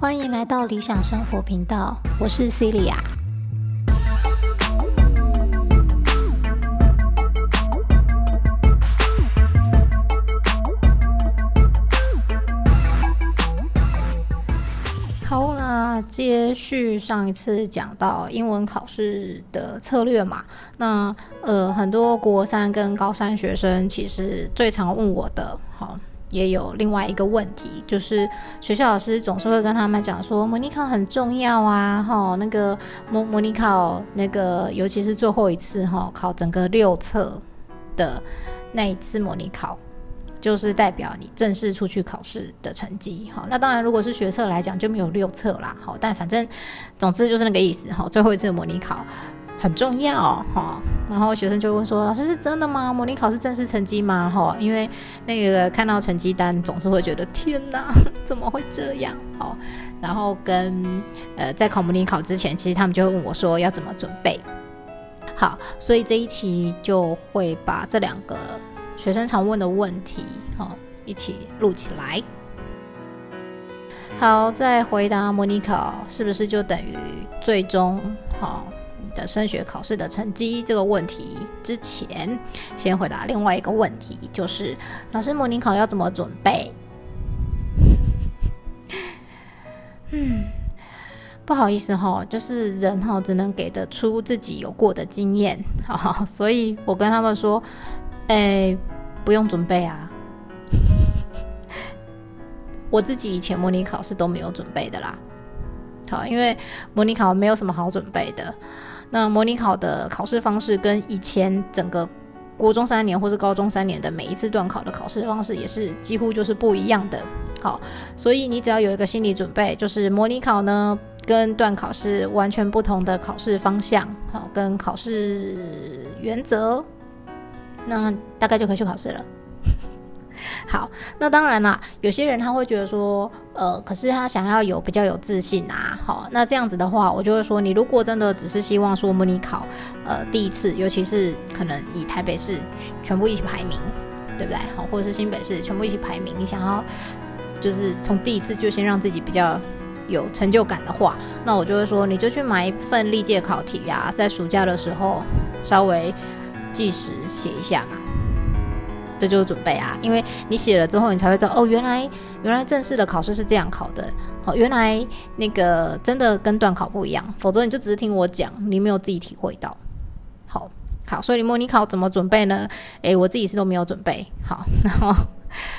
欢迎来到理想生活频道，我是 Celia。接续上一次讲到英文考试的策略嘛，那呃，很多国三跟高三学生其实最常问我的，好。也有另外一个问题，就是学校老师总是会跟他们讲说，模拟考很重要啊，哈，那个模模拟考那个，尤其是最后一次哈，考整个六册的那一次模拟考，就是代表你正式出去考试的成绩，哈。那当然，如果是学测来讲就没有六册啦，好，但反正总之就是那个意思，哈，最后一次模拟考。很重要哈，然后学生就问说：“老师是真的吗？模拟考是正式成绩吗？”哈，因为那个看到成绩单总是会觉得天哪，怎么会这样？好，然后跟呃在考模拟考之前，其实他们就会问我说要怎么准备。好，所以这一期就会把这两个学生常问的问题哈一起录起来。好，在回答模拟考是不是就等于最终好？的升学考试的成绩这个问题之前，先回答另外一个问题，就是老师模拟考要怎么准备？嗯，不好意思哈，就是人哈只能给得出自己有过的经验，好，所以我跟他们说，哎，不用准备啊，我自己以前模拟考试都没有准备的啦，好，因为模拟考没有什么好准备的。那模拟考的考试方式跟以前整个国中三年或是高中三年的每一次段考的考试方式也是几乎就是不一样的。好，所以你只要有一个心理准备，就是模拟考呢跟段考是完全不同的考试方向，好，跟考试原则，那大概就可以去考试了。好，那当然啦，有些人他会觉得说，呃，可是他想要有比较有自信啊，好，那这样子的话，我就会说，你如果真的只是希望说模拟考，呃，第一次，尤其是可能以台北市全部一起排名，对不对？好，或者是新北市全部一起排名，你想要就是从第一次就先让自己比较有成就感的话，那我就会说，你就去买一份历届考题呀，在暑假的时候稍微计时写一下嘛。这就是准备啊，因为你写了之后，你才会知道哦，原来原来正式的考试是这样考的，哦，原来那个真的跟段考不一样，否则你就只是听我讲，你没有自己体会到。好，好，所以你模拟考怎么准备呢？诶，我自己是都没有准备好，然后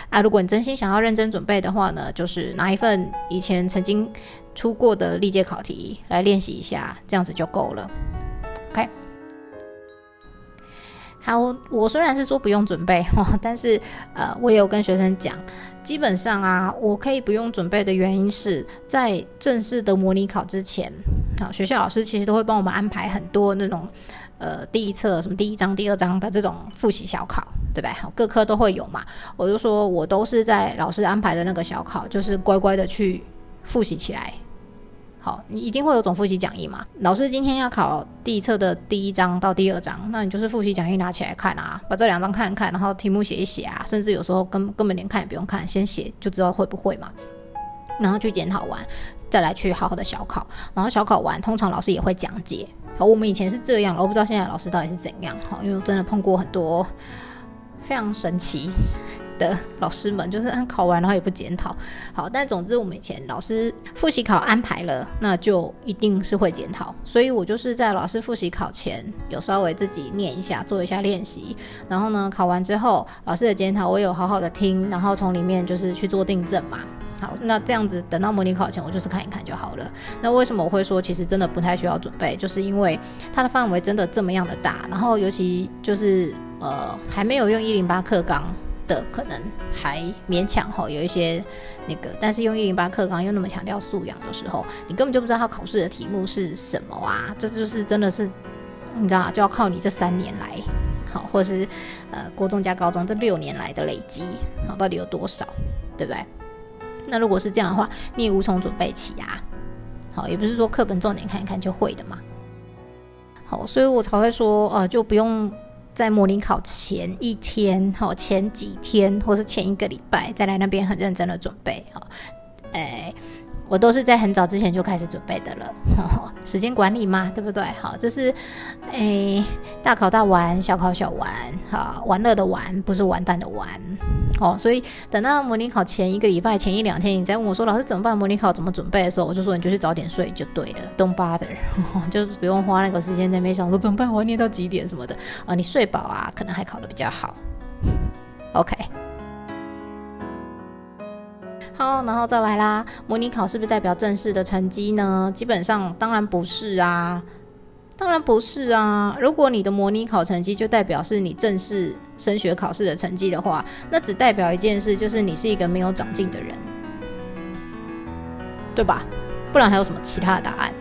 啊，如果你真心想要认真准备的话呢，就是拿一份以前曾经出过的历届考题来练习一下，这样子就够了。好，我虽然是说不用准备哈，但是呃，我也有跟学生讲，基本上啊，我可以不用准备的原因是在正式的模拟考之前，好，学校老师其实都会帮我们安排很多那种呃第一册什么第一章、第二章的这种复习小考，对吧？好，各科都会有嘛。我就说我都是在老师安排的那个小考，就是乖乖的去复习起来。好，你一定会有总复习讲义嘛？老师今天要考第一册的第一章到第二章，那你就是复习讲义拿起来看啊，把这两章看一看，然后题目写一写啊，甚至有时候根根本连看也不用看，先写就知道会不会嘛。然后去检讨完，再来去好好的小考，然后小考完，通常老师也会讲解。好，我们以前是这样，我不知道现在老师到底是怎样。好，因为我真的碰过很多非常神奇。的老师们就是按考完然后也不检讨，好，但总之我们以前老师复习考安排了，那就一定是会检讨，所以我就是在老师复习考前有稍微自己念一下，做一下练习，然后呢考完之后老师的检讨我有好好的听，然后从里面就是去做订正嘛。好，那这样子等到模拟考前我就是看一看就好了。那为什么我会说其实真的不太需要准备，就是因为它的范围真的这么样的大，然后尤其就是呃还没有用一零八课纲。的可能还勉强哈，有一些那个，但是用一零八课纲又那么强调素养的时候，你根本就不知道他考试的题目是什么啊！这就是真的是，你知道就要靠你这三年来，好，或是呃国中加高中这六年来的累积，好，到底有多少，对不对？那如果是这样的话，你也无从准备起啊！好，也不是说课本重点看一看就会的嘛。好，所以我才会说，呃，就不用。在模拟考前一天、哈前几天，或是前一个礼拜，再来那边很认真的准备，哈，哎。我都是在很早之前就开始准备的了，时间管理嘛，对不对？好，就是，诶，大考大玩，小考小玩，好，玩乐的玩，不是完蛋的玩，哦，所以等到模拟考前一个礼拜、前一两天，你再问我说老师怎么办？模拟考怎么准备的时候，我就说你就去早点睡就对了，Don't bother，就不用花那个时间在那边想说怎么办，我要念到几点什么的啊，你睡饱啊，可能还考得比较好，OK。好，然后再来啦。模拟考是不是代表正式的成绩呢？基本上当然不是啊，当然不是啊。如果你的模拟考成绩就代表是你正式升学考试的成绩的话，那只代表一件事，就是你是一个没有长进的人，对吧？不然还有什么其他的答案？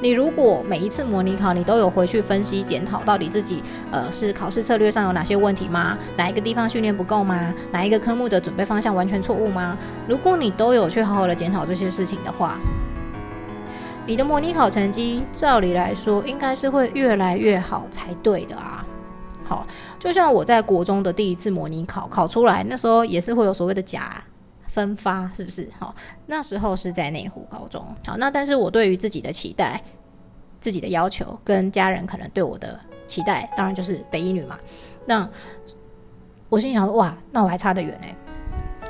你如果每一次模拟考你都有回去分析检讨，到底自己呃是考试策略上有哪些问题吗？哪一个地方训练不够吗？哪一个科目的准备方向完全错误吗？如果你都有去好好的检讨这些事情的话，你的模拟考成绩照理来说应该是会越来越好才对的啊。好，就像我在国中的第一次模拟考考出来，那时候也是会有所谓的假。分发是不是？好，那时候是在内湖高中。好，那但是我对于自己的期待、自己的要求，跟家人可能对我的期待，当然就是北一女嘛。那我心想说，哇，那我还差得远呢。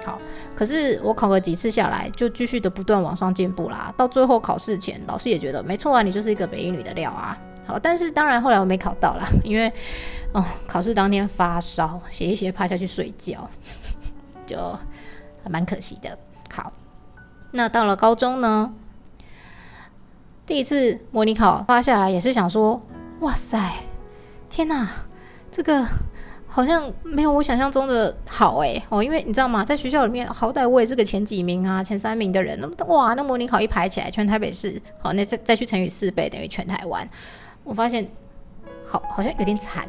好，可是我考个几次下来，就继续的不断往上进步啦。到最后考试前，老师也觉得没错啊，你就是一个北一女的料啊。好，但是当然后来我没考到啦，因为哦，考试当天发烧，写一写趴下去睡觉，就。蛮可惜的。好，那到了高中呢？第一次模拟考发下来，也是想说，哇塞，天哪，这个好像没有我想象中的好哎哦，因为你知道吗，在学校里面，好歹我也是个前几名啊，前三名的人。那么哇，那模拟考一排起来，全台北市，好，那再再去乘以四倍，等于全台湾。我发现，好，好像有点惨。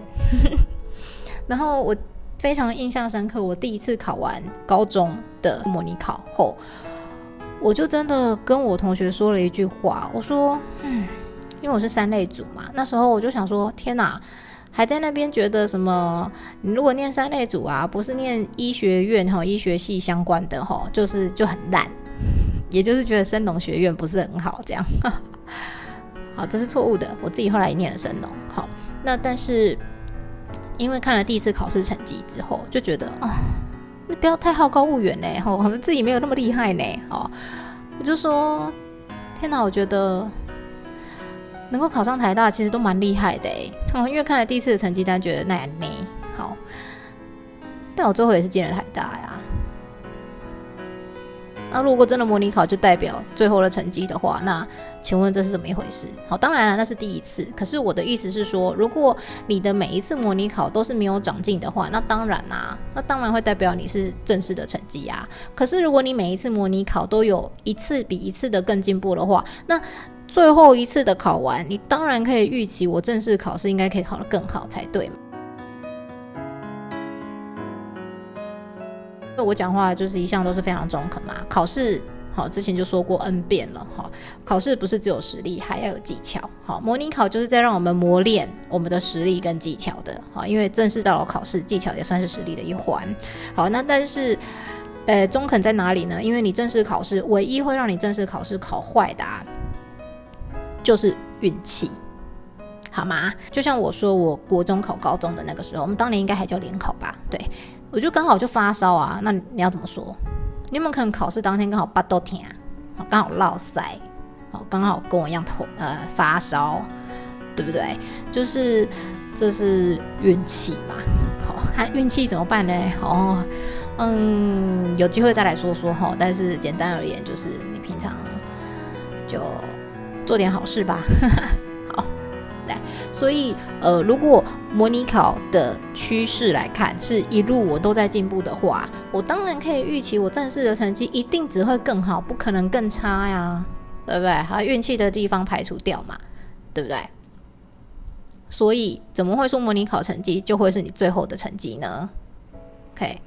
然后我。非常印象深刻。我第一次考完高中的模拟考后，我就真的跟我同学说了一句话，我说：“嗯，因为我是三类组嘛，那时候我就想说，天哪，还在那边觉得什么？你如果念三类组啊，不是念医学院哈，医学系相关的哈，就是就很烂，也就是觉得升农学院不是很好，这样。好，这是错误的。我自己后来念了升农，好，那但是。因为看了第一次考试成绩之后，就觉得啊，那不要太好高骛远嘞，吼，好像自己没有那么厉害呢，哦，我就说，天哪，我觉得能够考上台大其实都蛮厉害的，哦，因为看了第一次的成绩单，觉得那也没好，但我最后也是进了台大呀。那如果真的模拟考就代表最后的成绩的话，那请问这是怎么一回事？好，当然了，那是第一次。可是我的意思是说，如果你的每一次模拟考都是没有长进的话，那当然啦，那当然会代表你是正式的成绩啊。可是如果你每一次模拟考都有一次比一次的更进步的话，那最后一次的考完，你当然可以预期我正式考试应该可以考得更好才对嘛。我讲话就是一向都是非常中肯嘛。考试好，之前就说过 N 遍了哈。考试不是只有实力，还要有技巧。好，模拟考就是在让我们磨练我们的实力跟技巧的。好，因为正式到了考试，技巧也算是实力的一环。好，那但是，呃，中肯在哪里呢？因为你正式考试，唯一会让你正式考试考坏的，就是运气，好吗？就像我说，我国中考高中的那个时候，我们当年应该还叫联考吧？对。我就刚好就发烧啊，那你要怎么说？你有没有可能考试当天刚好八度天，刚好落塞，哦，刚好跟我一样头呃发烧，对不对？就是这是运气嘛。好，那运气怎么办呢？哦，嗯，有机会再来说说哈。但是简单而言，就是你平常就做点好事吧。所以，呃，如果模拟考的趋势来看，是一路我都在进步的话，我当然可以预期我正式的成绩一定只会更好，不可能更差呀，对不对？好，运气的地方排除掉嘛，对不对？所以，怎么会说模拟考成绩就会是你最后的成绩呢？OK。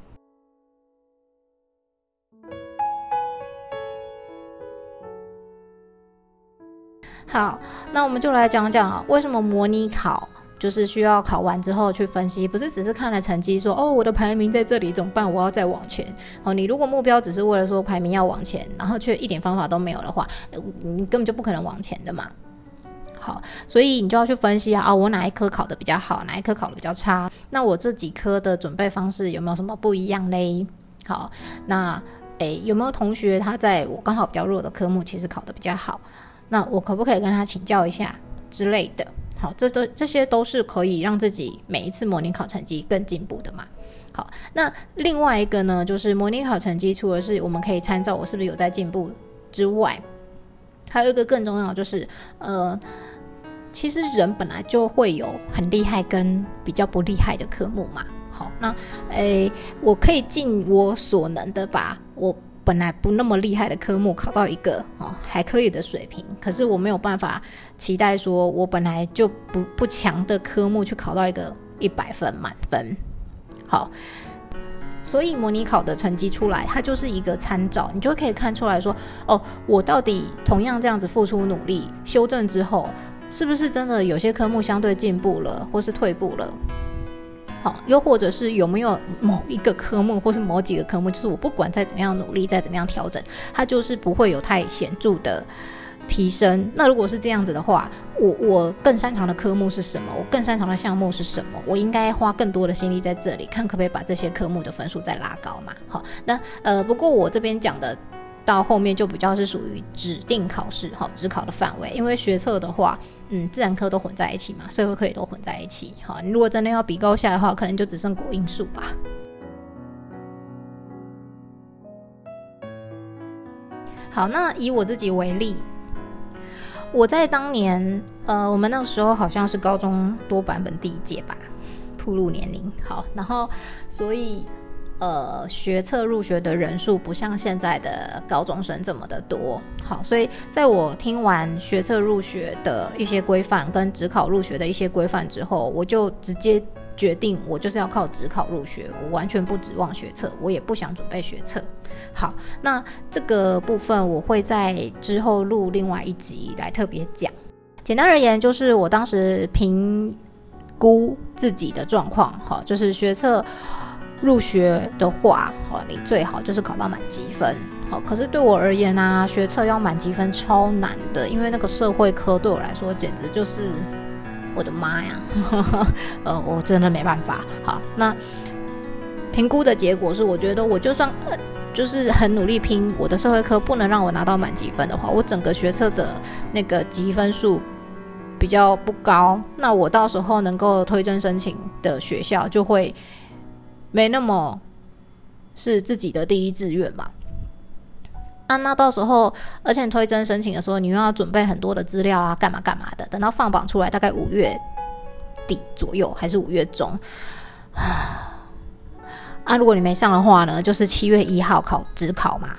好，那我们就来讲讲啊为什么模拟考就是需要考完之后去分析，不是只是看了成绩说哦，我的排名在这里怎么办？我要再往前。哦，你如果目标只是为了说排名要往前，然后却一点方法都没有的话，你根本就不可能往前的嘛。好，所以你就要去分析啊，我哪一科考的比较好，哪一科考的比较差？那我这几科的准备方式有没有什么不一样嘞？好，那诶，有没有同学他在我刚好比较弱的科目其实考的比较好？那我可不可以跟他请教一下之类的？好，这都这些都是可以让自己每一次模拟考成绩更进步的嘛。好，那另外一个呢，就是模拟考成绩除了是我们可以参照我是不是有在进步之外，还有一个更重要就是，呃，其实人本来就会有很厉害跟比较不厉害的科目嘛。好，那诶，我可以尽我所能的把我。本来不那么厉害的科目考到一个哦还可以的水平，可是我没有办法期待说我本来就不不强的科目去考到一个一百分满分。好，所以模拟考的成绩出来，它就是一个参照，你就可以看出来说，哦，我到底同样这样子付出努力修正之后，是不是真的有些科目相对进步了，或是退步了？好，又或者是有没有某一个科目，或是某几个科目，就是我不管再怎么样努力，再怎么样调整，它就是不会有太显著的提升。那如果是这样子的话，我我更擅长的科目是什么？我更擅长的项目是什么？我应该花更多的心力在这里，看可不可以把这些科目的分数再拉高嘛？好，那呃，不过我这边讲的。到后面就比较是属于指定考试，哈，指考的范围。因为学测的话，嗯，自然科都混在一起嘛，社会科也都混在一起，哈。你如果真的要比高下的话，可能就只剩国英数吧。好，那以我自己为例，我在当年，呃，我们那个时候好像是高中多版本第一届吧，铺路年龄。好，然后所以。呃，学测入学的人数不像现在的高中生这么的多，好，所以在我听完学测入学的一些规范跟职考入学的一些规范之后，我就直接决定，我就是要靠职考入学，我完全不指望学测，我也不想准备学测。好，那这个部分我会在之后录另外一集来特别讲。简单而言，就是我当时评估自己的状况，好，就是学测。入学的话，哦，你最好就是考到满积分，好。可是对我而言啊，学测要满积分超难的，因为那个社会科对我来说简直就是我的妈呀，呃，我真的没办法。好，那评估的结果是，我觉得我就算呃就是很努力拼我的社会科，不能让我拿到满积分的话，我整个学测的那个积分数比较不高，那我到时候能够推甄申请的学校就会。没那么是自己的第一志愿嘛？啊，那到时候，而且推甄申请的时候，你又要准备很多的资料啊，干嘛干嘛的。等到放榜出来，大概五月底左右，还是五月中啊？如果你没上的话呢，就是七月一号考职考嘛。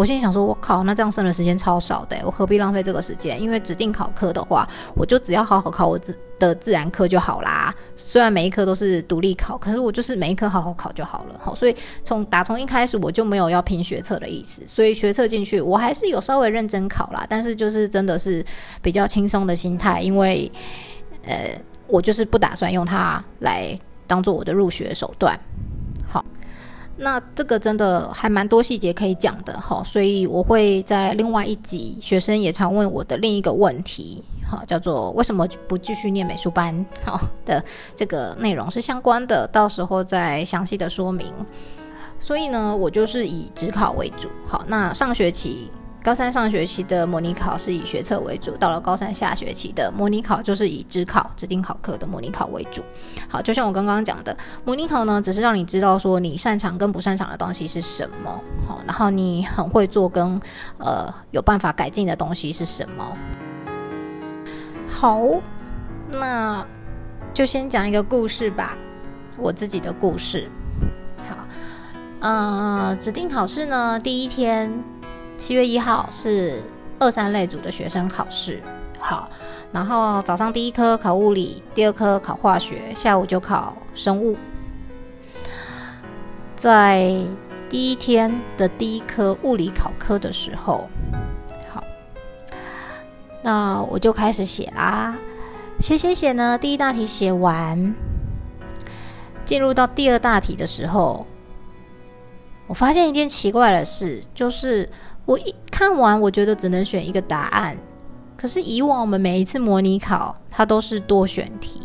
我心里想说，我靠，那这样剩的时间超少的，我何必浪费这个时间？因为指定考科的话，我就只要好好考我自的自然科就好啦。虽然每一科都是独立考，可是我就是每一科好好考就好了。好，所以从打从一开始我就没有要拼学测的意思，所以学测进去我还是有稍微认真考啦，但是就是真的是比较轻松的心态，因为呃，我就是不打算用它来当做我的入学手段。那这个真的还蛮多细节可以讲的哈，所以我会在另外一集，学生也常问我的另一个问题，好，叫做为什么不继续念美术班？好的，这个内容是相关的，到时候再详细的说明。所以呢，我就是以职考为主。好，那上学期。高三上学期的模拟考是以学测为主，到了高三下学期的模拟考就是以指考指定考科的模拟考为主。好，就像我刚刚讲的，模拟考呢，只是让你知道说你擅长跟不擅长的东西是什么，好，然后你很会做跟呃有办法改进的东西是什么。好，那就先讲一个故事吧，我自己的故事。好，呃，指定考试呢，第一天。七月一号是二三类组的学生考试，好，然后早上第一科考物理，第二科考化学，下午就考生物。在第一天的第一科物理考科的时候，好，那我就开始写啦。写写写呢，第一大题写完，进入到第二大题的时候，我发现一件奇怪的事，就是我一看完，我觉得只能选一个答案。可是以往我们每一次模拟考，它都是多选题，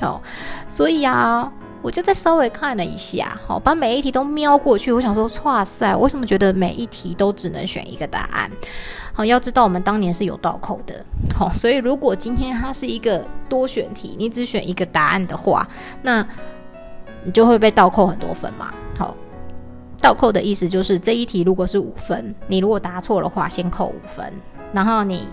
哦，所以啊，我就再稍微看了一下，好，把每一题都瞄过去。我想说，哇塞，为什么觉得每一题都只能选一个答案？好，要知道我们当年是有倒扣的，好，所以如果今天它是一个多选题，你只选一个答案的话，那你就会被倒扣很多分嘛。好，倒扣的意思就是这一题如果是五分，你如果答错的话，先扣五分，然后你。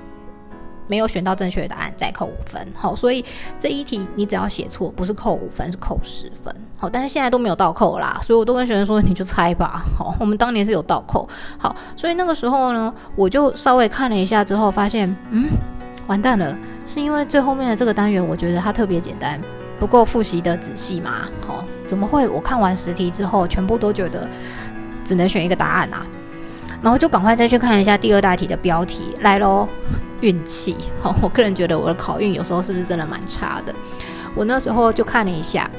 没有选到正确的答案，再扣五分。好，所以这一题你只要写错，不是扣五分，是扣十分。好，但是现在都没有倒扣啦，所以我都跟学生说，你就猜吧。好，我们当年是有倒扣。好，所以那个时候呢，我就稍微看了一下之后，发现，嗯，完蛋了，是因为最后面的这个单元，我觉得它特别简单，不够复习的仔细嘛。好，怎么会？我看完十题之后，全部都觉得只能选一个答案啊？然后就赶快再去看一下第二大题的标题，来喽。运气，好，我个人觉得我的考运有时候是不是真的蛮差的？我那时候就看了一下，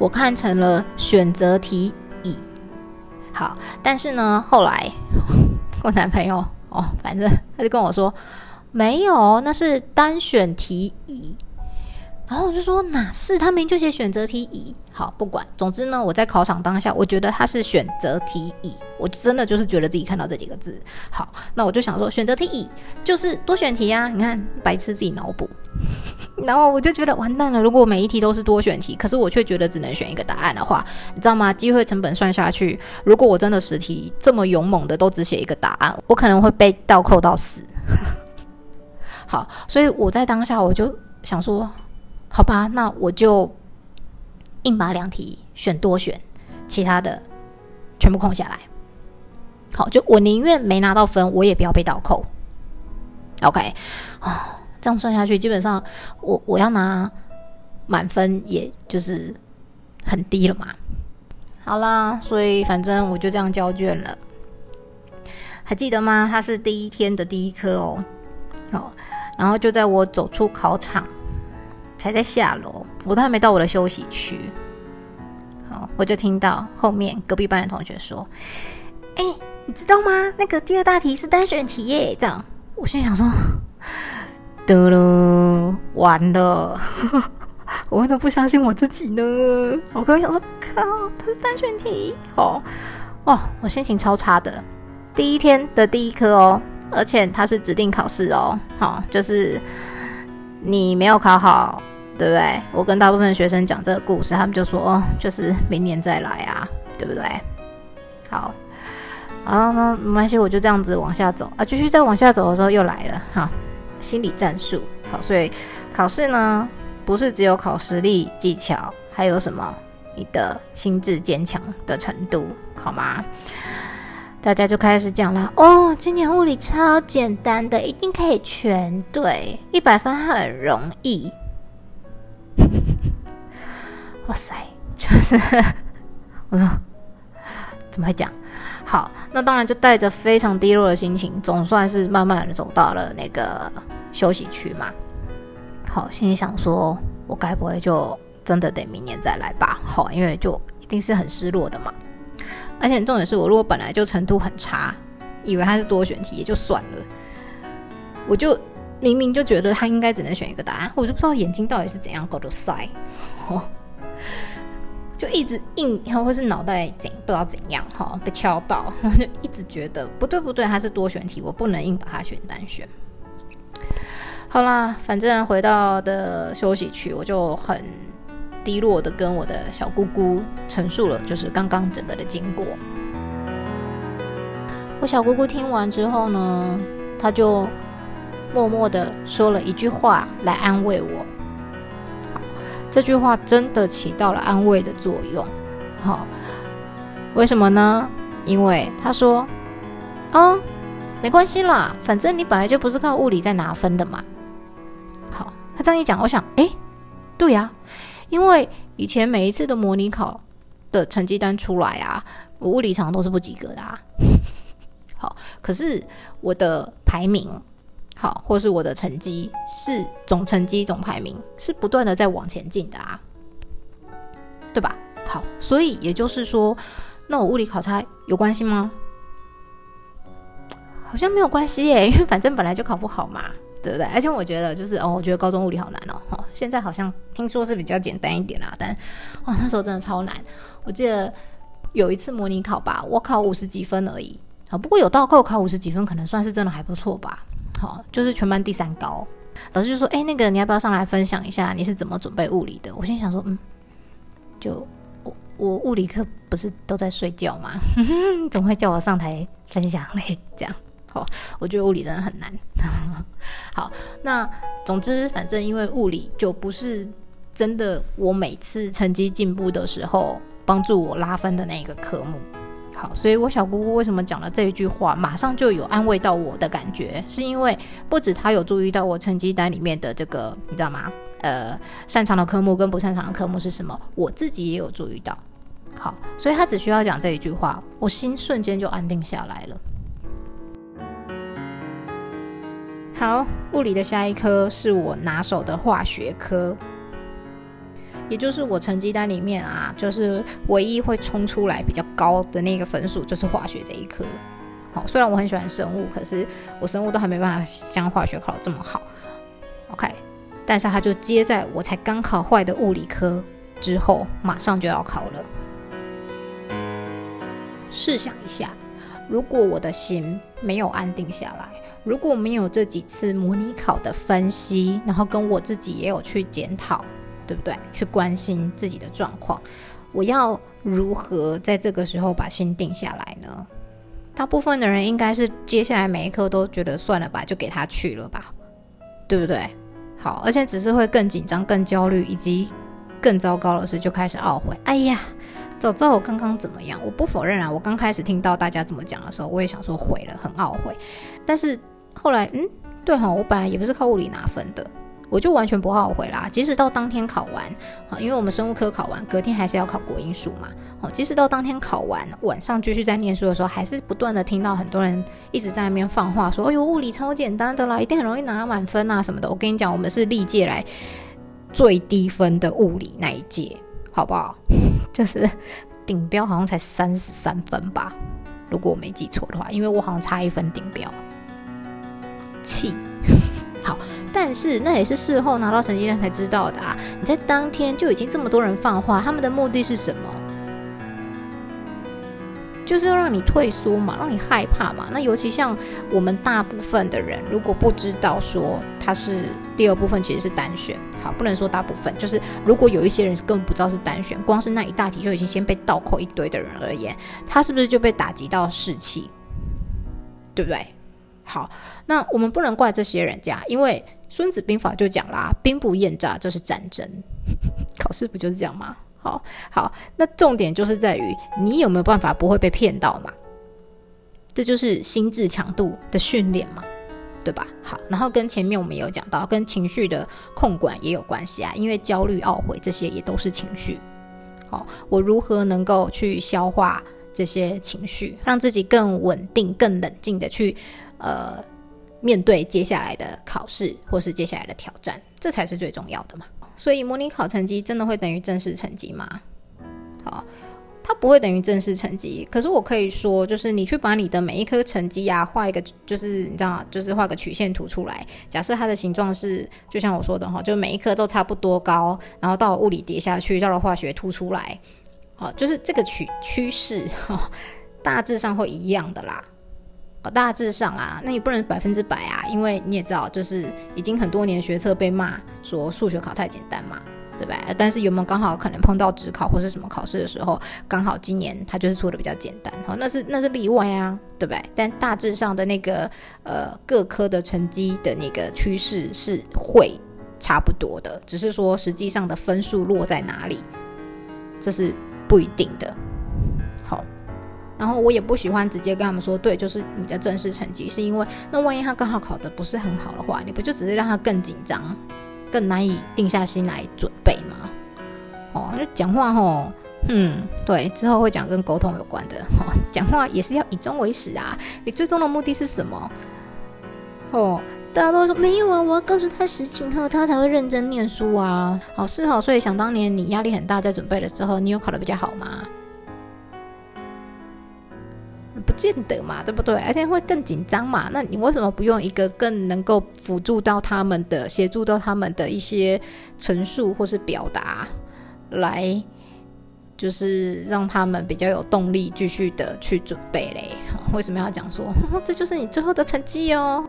我看成了选择题乙，好，但是呢，后来 我男朋友哦，反正他就跟我说，没有，那是单选题乙。然后我就说哪是他明明就写选择题乙，好不管，总之呢，我在考场当下，我觉得他是选择题乙，我真的就是觉得自己看到这几个字，好，那我就想说选择题乙就是多选题啊，你看白痴自己脑补，然后我就觉得完蛋了，如果每一题都是多选题，可是我却觉得只能选一个答案的话，你知道吗？机会成本算下去，如果我真的十题这么勇猛的都只写一个答案，我可能会被倒扣到死。好，所以我在当下我就想说。好吧，那我就硬把两题选多选，其他的全部空下来。好，就我宁愿没拿到分，我也不要被倒扣。OK，啊，这样算下去，基本上我我要拿满分，也就是很低了嘛。好啦，所以反正我就这样交卷了。还记得吗？它是第一天的第一科哦。好，然后就在我走出考场。才在下楼，我都还没到我的休息区，好，我就听到后面隔壁班的同学说：“哎，你知道吗？那个第二大题是单选题耶。”这样，我心想说：“得了，完了，我怎么不相信我自己呢？”我刚想说：“靠，它是单选题。”哦，哇，我心情超差的。第一天的第一科哦，而且它是指定考试哦，好，就是你没有考好。对不对？我跟大部分学生讲这个故事，他们就说：“哦，就是明年再来啊，对不对？”好，然后呢，没关系，我就这样子往下走啊。继续再往下走的时候，又来了哈，心理战术。好，所以考试呢，不是只有考实力技巧，还有什么？你的心智坚强的程度，好吗？大家就开始讲了哦，今年物理超简单的，一定可以全对，一百分很容易。哇塞，就是 我说怎么会讲？好，那当然就带着非常低落的心情，总算是慢慢的走到了那个休息区嘛。好，心里想说，我该不会就真的得明年再来吧？好，因为就一定是很失落的嘛。而且重点是我如果本来就程度很差，以为他是多选题也就算了，我就明明就觉得他应该只能选一个答案，我就不知道眼睛到底是怎样搞的塞。就一直硬，或是脑袋怎不知道怎样哈，被敲到，我就一直觉得不对不对，它是多选题，我不能硬把它选单选。好啦，反正回到的休息区，我就很低落的跟我的小姑姑陈述了，就是刚刚整个的经过。我小姑姑听完之后呢，她就默默的说了一句话来安慰我。这句话真的起到了安慰的作用，好，为什么呢？因为她说：“啊，没关系啦，反正你本来就不是靠物理在拿分的嘛。”好，她这样一讲，我想，哎，对呀，因为以前每一次的模拟考的成绩单出来啊，我物理常常都是不及格的啊。好，可是我的排名。好，或是我的成绩是总成绩总排名是不断的在往前进的啊，对吧？好，所以也就是说，那我物理考差有关系吗？好像没有关系耶，因为反正本来就考不好嘛，对不对？而且我觉得就是哦，我觉得高中物理好难哦，哦，现在好像听说是比较简单一点啦，但 哦那时候真的超难。我记得有一次模拟考吧，我考五十几分而已，啊，不过有倒扣考五十几分，可能算是真的还不错吧。好，就是全班第三高。老师就说：“哎，那个你要不要上来分享一下你是怎么准备物理的？”我心想说：“嗯，就我我物理课不是都在睡觉吗？总会叫我上台分享嘞，这样。”好，我觉得物理真的很难。好，那总之，反正因为物理就不是真的，我每次成绩进步的时候帮助我拉分的那个科目。好，所以我小姑姑为什么讲了这一句话，马上就有安慰到我的感觉，是因为不止她有注意到我成绩单里面的这个，你知道吗？呃，擅长的科目跟不擅长的科目是什么，我自己也有注意到。好，所以她只需要讲这一句话，我心瞬间就安定下来了。好，物理的下一科是我拿手的化学科，也就是我成绩单里面啊，就是唯一会冲出来比较高的那个分数，就是化学这一科。好，虽然我很喜欢生物，可是我生物都还没办法将化学考的这么好。OK，但是它就接在我才刚考坏的物理科之后，马上就要考了。试想一下，如果我的心没有安定下来。如果没有这几次模拟考的分析，然后跟我自己也有去检讨，对不对？去关心自己的状况，我要如何在这个时候把心定下来呢？大部分的人应该是接下来每一科都觉得算了吧，就给他去了吧，对不对？好，而且只是会更紧张、更焦虑，以及更糟糕的是就开始懊悔。哎呀！早知道我刚刚怎么样？我不否认啊，我刚开始听到大家这么讲的时候，我也想说毁了，很懊悔。但是后来，嗯，对哈，我本来也不是靠物理拿分的，我就完全不懊悔啦。即使到当天考完，啊，因为我们生物科考完，隔天还是要考国英数嘛。哦，即使到当天考完，晚上继续在念书的时候，还是不断的听到很多人一直在那边放话，说：“哎呦，物理超简单的啦，一定很容易拿满分啊什么的。”我跟你讲，我们是历届来最低分的物理那一届。好不好？就是顶标好像才三十三分吧，如果我没记错的话，因为我好像差一分顶标，气。好，但是那也是事后拿到成绩单才知道的啊！你在当天就已经这么多人放话，他们的目的是什么？就是要让你退缩嘛，让你害怕嘛。那尤其像我们大部分的人，如果不知道说它是第二部分，其实是单选。好，不能说大部分，就是如果有一些人是根本不知道是单选，光是那一大题就已经先被倒扣一堆的人而言，他是不是就被打击到士气？对不对？好，那我们不能怪这些人家，因为《孙子兵法》就讲啦，“兵不厌诈”这是战争，考试不就是这样吗？好好，那重点就是在于你有没有办法不会被骗到嘛？这就是心智强度的训练嘛，对吧？好，然后跟前面我们有讲到，跟情绪的控管也有关系啊，因为焦虑、懊悔这些也都是情绪。好，我如何能够去消化这些情绪，让自己更稳定、更冷静的去呃面对接下来的考试或是接下来的挑战，这才是最重要的嘛。所以模拟考成绩真的会等于正式成绩吗？好，它不会等于正式成绩。可是我可以说，就是你去把你的每一科成绩啊画一个，就是你知道，就是画个曲线图出来。假设它的形状是，就像我说的哈，就每一科都差不多高，然后到物理跌下去，到了化学凸出来，好，就是这个趋趋势哈，大致上会一样的啦。大致上啊，那也不能百分之百啊，因为你也知道，就是已经很多年学测被骂说数学考太简单嘛，对吧？但是有没有刚好可能碰到职考或是什么考试的时候，刚好今年他就是出的比较简单，哦，那是那是例外啊，对不对？但大致上的那个呃各科的成绩的那个趋势是会差不多的，只是说实际上的分数落在哪里，这是不一定的。然后我也不喜欢直接跟他们说，对，就是你的正式成绩，是因为那万一他刚好考的不是很好的话，你不就只是让他更紧张，更难以定下心来准备吗？哦，那讲话吼，嗯，对，之后会讲跟沟通有关的，哦，讲话也是要以终为始啊。你最终的目的是什么？哦，大家都说没有啊，我要告诉他实情后，他才会认真念书啊。好是好，所以想当年你压力很大，在准备的时候，你有考得比较好吗？不见得嘛，对不对？而且会更紧张嘛。那你为什么不用一个更能够辅助到他们的、协助到他们的一些陈述或是表达，来就是让他们比较有动力继续的去准备嘞？为什么要讲说 这就是你最后的成绩哦？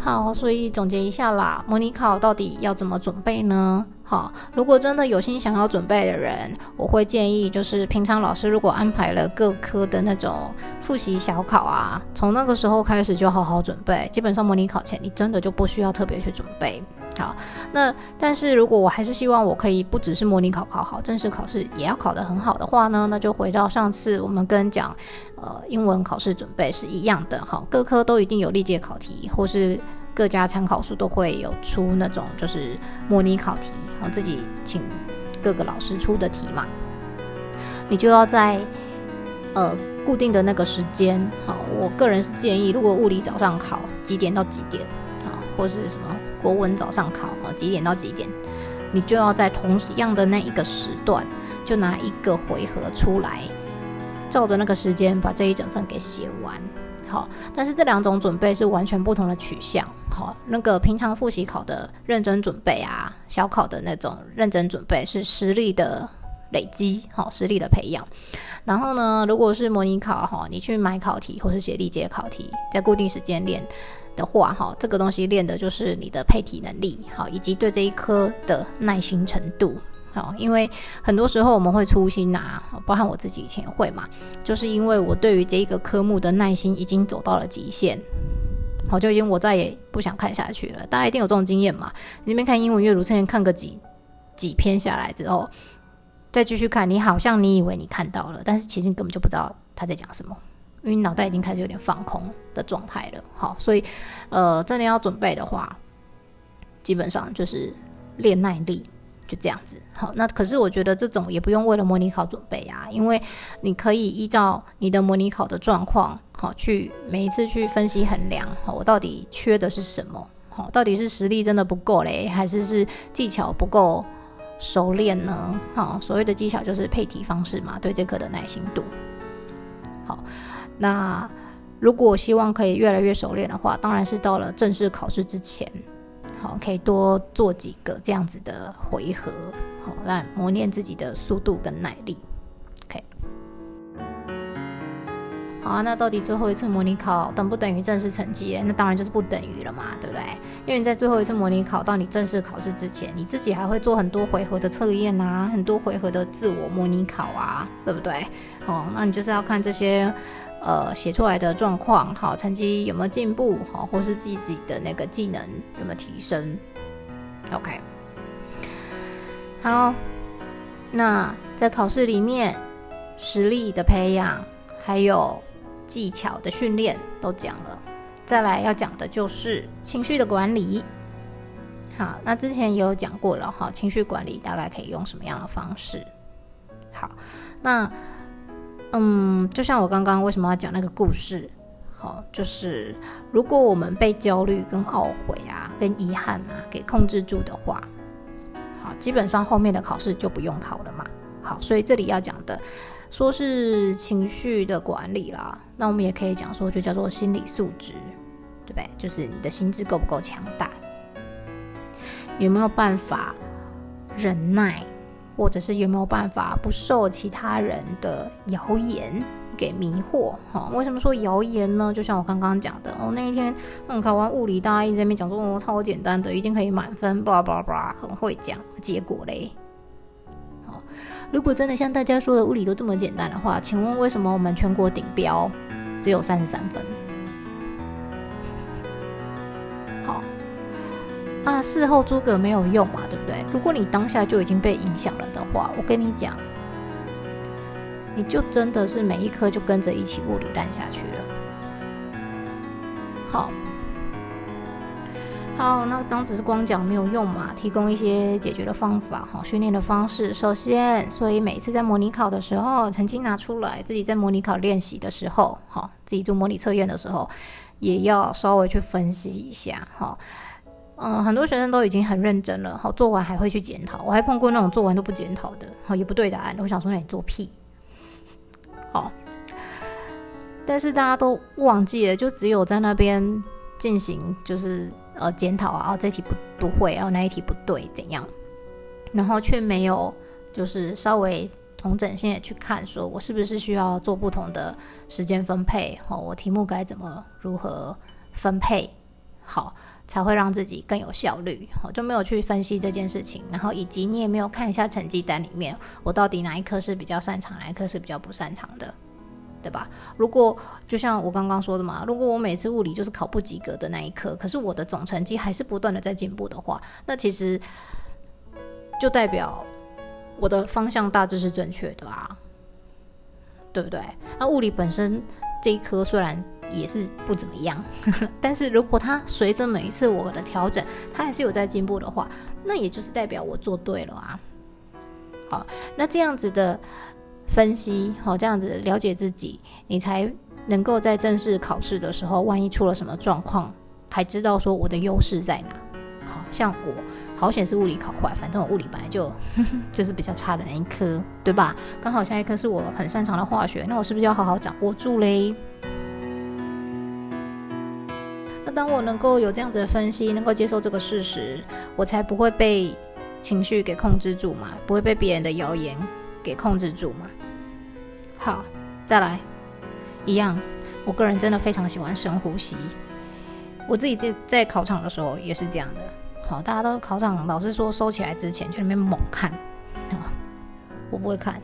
好，所以总结一下啦，模拟考到底要怎么准备呢？好，如果真的有心想要准备的人，我会建议就是平常老师如果安排了各科的那种复习小考啊，从那个时候开始就好好准备，基本上模拟考前你真的就不需要特别去准备。好，那但是如果我还是希望我可以不只是模拟考考好，正式考试也要考得很好的话呢，那就回到上次我们跟讲，呃，英文考试准备是一样的。好，各科都一定有历届考题，或是各家参考书都会有出那种就是模拟考题，我自己请各个老师出的题嘛，你就要在呃固定的那个时间，好，我个人是建议，如果物理早上考几点到几点，啊，或是什么。国文早上考哦，几点到几点？你就要在同样的那一个时段，就拿一个回合出来，照着那个时间把这一整份给写完。好，但是这两种准备是完全不同的取向。好，那个平常复习考的认真准备啊，小考的那种认真准备是实力的累积，好，实力的培养。然后呢，如果是模拟考哈，你去买考题或是写历届考题，在固定时间练。的话，哈，这个东西练的就是你的配体能力，好，以及对这一科的耐心程度，好，因为很多时候我们会粗心呐，包含我自己以前会嘛，就是因为我对于这一个科目的耐心已经走到了极限，好，就已经我再也不想看下去了。大家一定有这种经验嘛？你那边看英文阅读，之看个几几篇下来之后，再继续看，你好像你以为你看到了，但是其实你根本就不知道他在讲什么。因为脑袋已经开始有点放空的状态了，好，所以，呃，真的要准备的话，基本上就是练耐力，就这样子。好，那可是我觉得这种也不用为了模拟考准备啊，因为你可以依照你的模拟考的状况，好，去每一次去分析衡量，好，我到底缺的是什么？好，到底是实力真的不够嘞，还是是技巧不够熟练呢？好，所谓的技巧就是配题方式嘛，对这课的耐心度，那如果希望可以越来越熟练的话，当然是到了正式考试之前，好，可以多做几个这样子的回合，好，来磨练自己的速度跟耐力。OK，好啊，那到底最后一次模拟考等不等于正式成绩？那当然就是不等于了嘛，对不对？因为你在最后一次模拟考到你正式考试之前，你自己还会做很多回合的测验啊，很多回合的自我模拟考啊，对不对？哦，那你就是要看这些。呃，写出来的状况，好，成绩有没有进步，好，或是自己的那个技能有没有提升？OK，好，那在考试里面，实力的培养还有技巧的训练都讲了，再来要讲的就是情绪的管理。好，那之前也有讲过了哈，情绪管理大概可以用什么样的方式？好，那。嗯，就像我刚刚为什么要讲那个故事，好，就是如果我们被焦虑、跟懊悔啊、跟遗憾啊给控制住的话，好，基本上后面的考试就不用考了嘛。好，所以这里要讲的，说是情绪的管理啦，那我们也可以讲说，就叫做心理素质，对不对？就是你的心智够不够强大，有没有办法忍耐？或者是有没有办法不受其他人的谣言给迷惑？哈，为什么说谣言呢？就像我刚刚讲的，哦，那一天嗯考完物理，大家一直在那边讲说哦超简单的，一定可以满分，巴拉巴拉巴拉，很会讲。结果嘞，如果真的像大家说的物理都这么简单的话，请问为什么我们全国顶标只有三十三分？啊，事后诸葛没有用嘛，对不对？如果你当下就已经被影响了的话，我跟你讲，你就真的是每一科就跟着一起物理烂下去了。好，好，那当只是光讲没有用嘛，提供一些解决的方法哈，训练的方式。首先，所以每次在模拟考的时候，曾经拿出来自己在模拟考练习的时候，哈，自己做模拟测验的时候，也要稍微去分析一下哈。嗯，很多学生都已经很认真了，好，做完还会去检讨。我还碰过那种做完都不检讨的，好，也不对答案。我想说，那你做屁？好，但是大家都忘记了，就只有在那边进行，就是。呃，检讨啊，哦，这题不不会，哦，那一题不对，怎样？然后却没有，就是稍微同整性的去看，说我是不是需要做不同的时间分配？好，我题目该怎么如何分配好，才会让自己更有效率？我就没有去分析这件事情，然后以及你也没有看一下成绩单里面，我到底哪一科是比较擅长，哪一科是比较不擅长的。对吧？如果就像我刚刚说的嘛，如果我每次物理就是考不及格的那一科，可是我的总成绩还是不断的在进步的话，那其实就代表我的方向大致是正确的啊，对不对？那物理本身这一科虽然也是不怎么样，但是如果它随着每一次我的调整，它还是有在进步的话，那也就是代表我做对了啊。好，那这样子的。分析好，这样子了解自己，你才能够在正式考试的时候，万一出了什么状况，还知道说我的优势在哪。好像我好险是物理考坏，反正我物理本来就 就是比较差的那一科，对吧？刚好下一科是我很擅长的化学，那我是不是要好好掌握住嘞？当我能够有这样子的分析，能够接受这个事实，我才不会被情绪给控制住嘛，不会被别人的谣言给控制住嘛。好，再来，一样。我个人真的非常喜欢深呼吸。我自己在在考场的时候也是这样的。好，大家都考场老师说收起来之前就那边猛看，我不会看，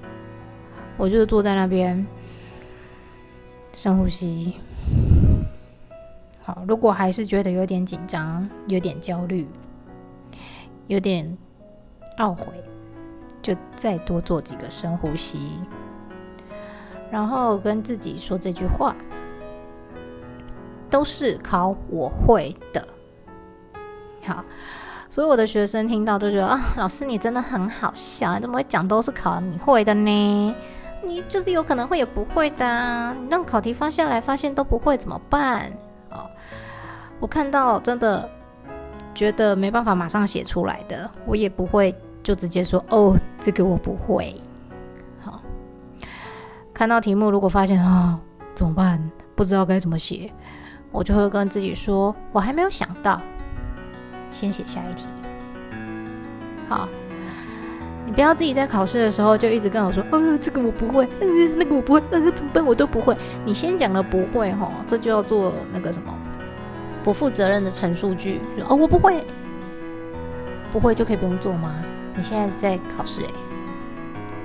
我就是坐在那边深呼吸。好，如果还是觉得有点紧张、有点焦虑、有点懊悔，就再多做几个深呼吸。然后跟自己说这句话，都是考我会的。好，所有的学生听到都觉得啊，老师你真的很好笑，怎么会讲都是考你会的呢？你就是有可能会也不会的，你让考题发下来发现都不会怎么办？我看到真的觉得没办法马上写出来的，我也不会就直接说哦，这个我不会。好看到题目，如果发现啊怎么办？不知道该怎么写，我就会跟自己说：“我还没有想到，先写下一题。”好，你不要自己在考试的时候就一直跟我说：“呃，这个我不会，呃，那个我不会，呃，怎么办？我都不会。”你先讲了不会，哈，这就要做那个什么不负责任的陈述句，说：“哦，我不会，不会就可以不用做吗？”你现在在考试，诶，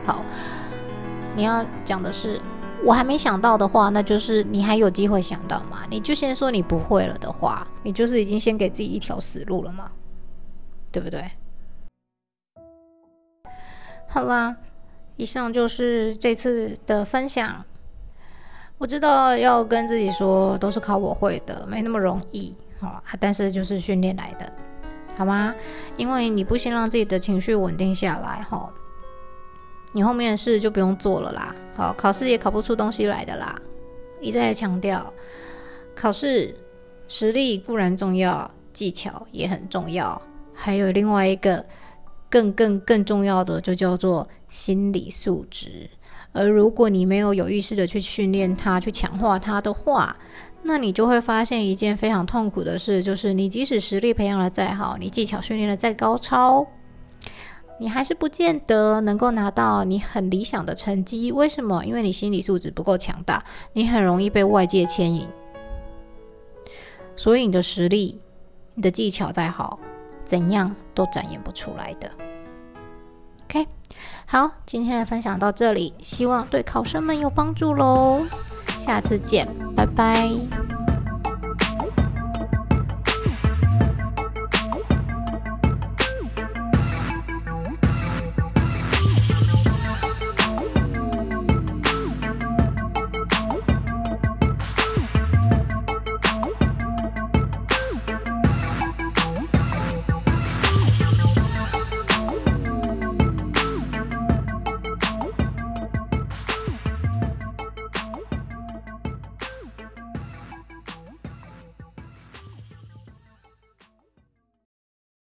好。你要讲的是，我还没想到的话，那就是你还有机会想到嘛？你就先说你不会了的话，你就是已经先给自己一条死路了嘛，对不对？好啦，以上就是这次的分享。我知道要跟自己说都是靠我会的，没那么容易啊，但是就是训练来的，好吗？因为你不先让自己的情绪稳定下来，哈。你后面的事就不用做了啦，好，考试也考不出东西来的啦。一再强调，考试实力固然重要，技巧也很重要，还有另外一个更更更重要的，就叫做心理素质。而如果你没有有意识的去训练它，去强化它的话，那你就会发现一件非常痛苦的事，就是你即使实力培养的再好，你技巧训练的再高超。你还是不见得能够拿到你很理想的成绩，为什么？因为你心理素质不够强大，你很容易被外界牵引，所以你的实力、你的技巧再好，怎样都展现不出来的。OK，好，今天的分享到这里，希望对考生们有帮助喽。下次见，拜拜。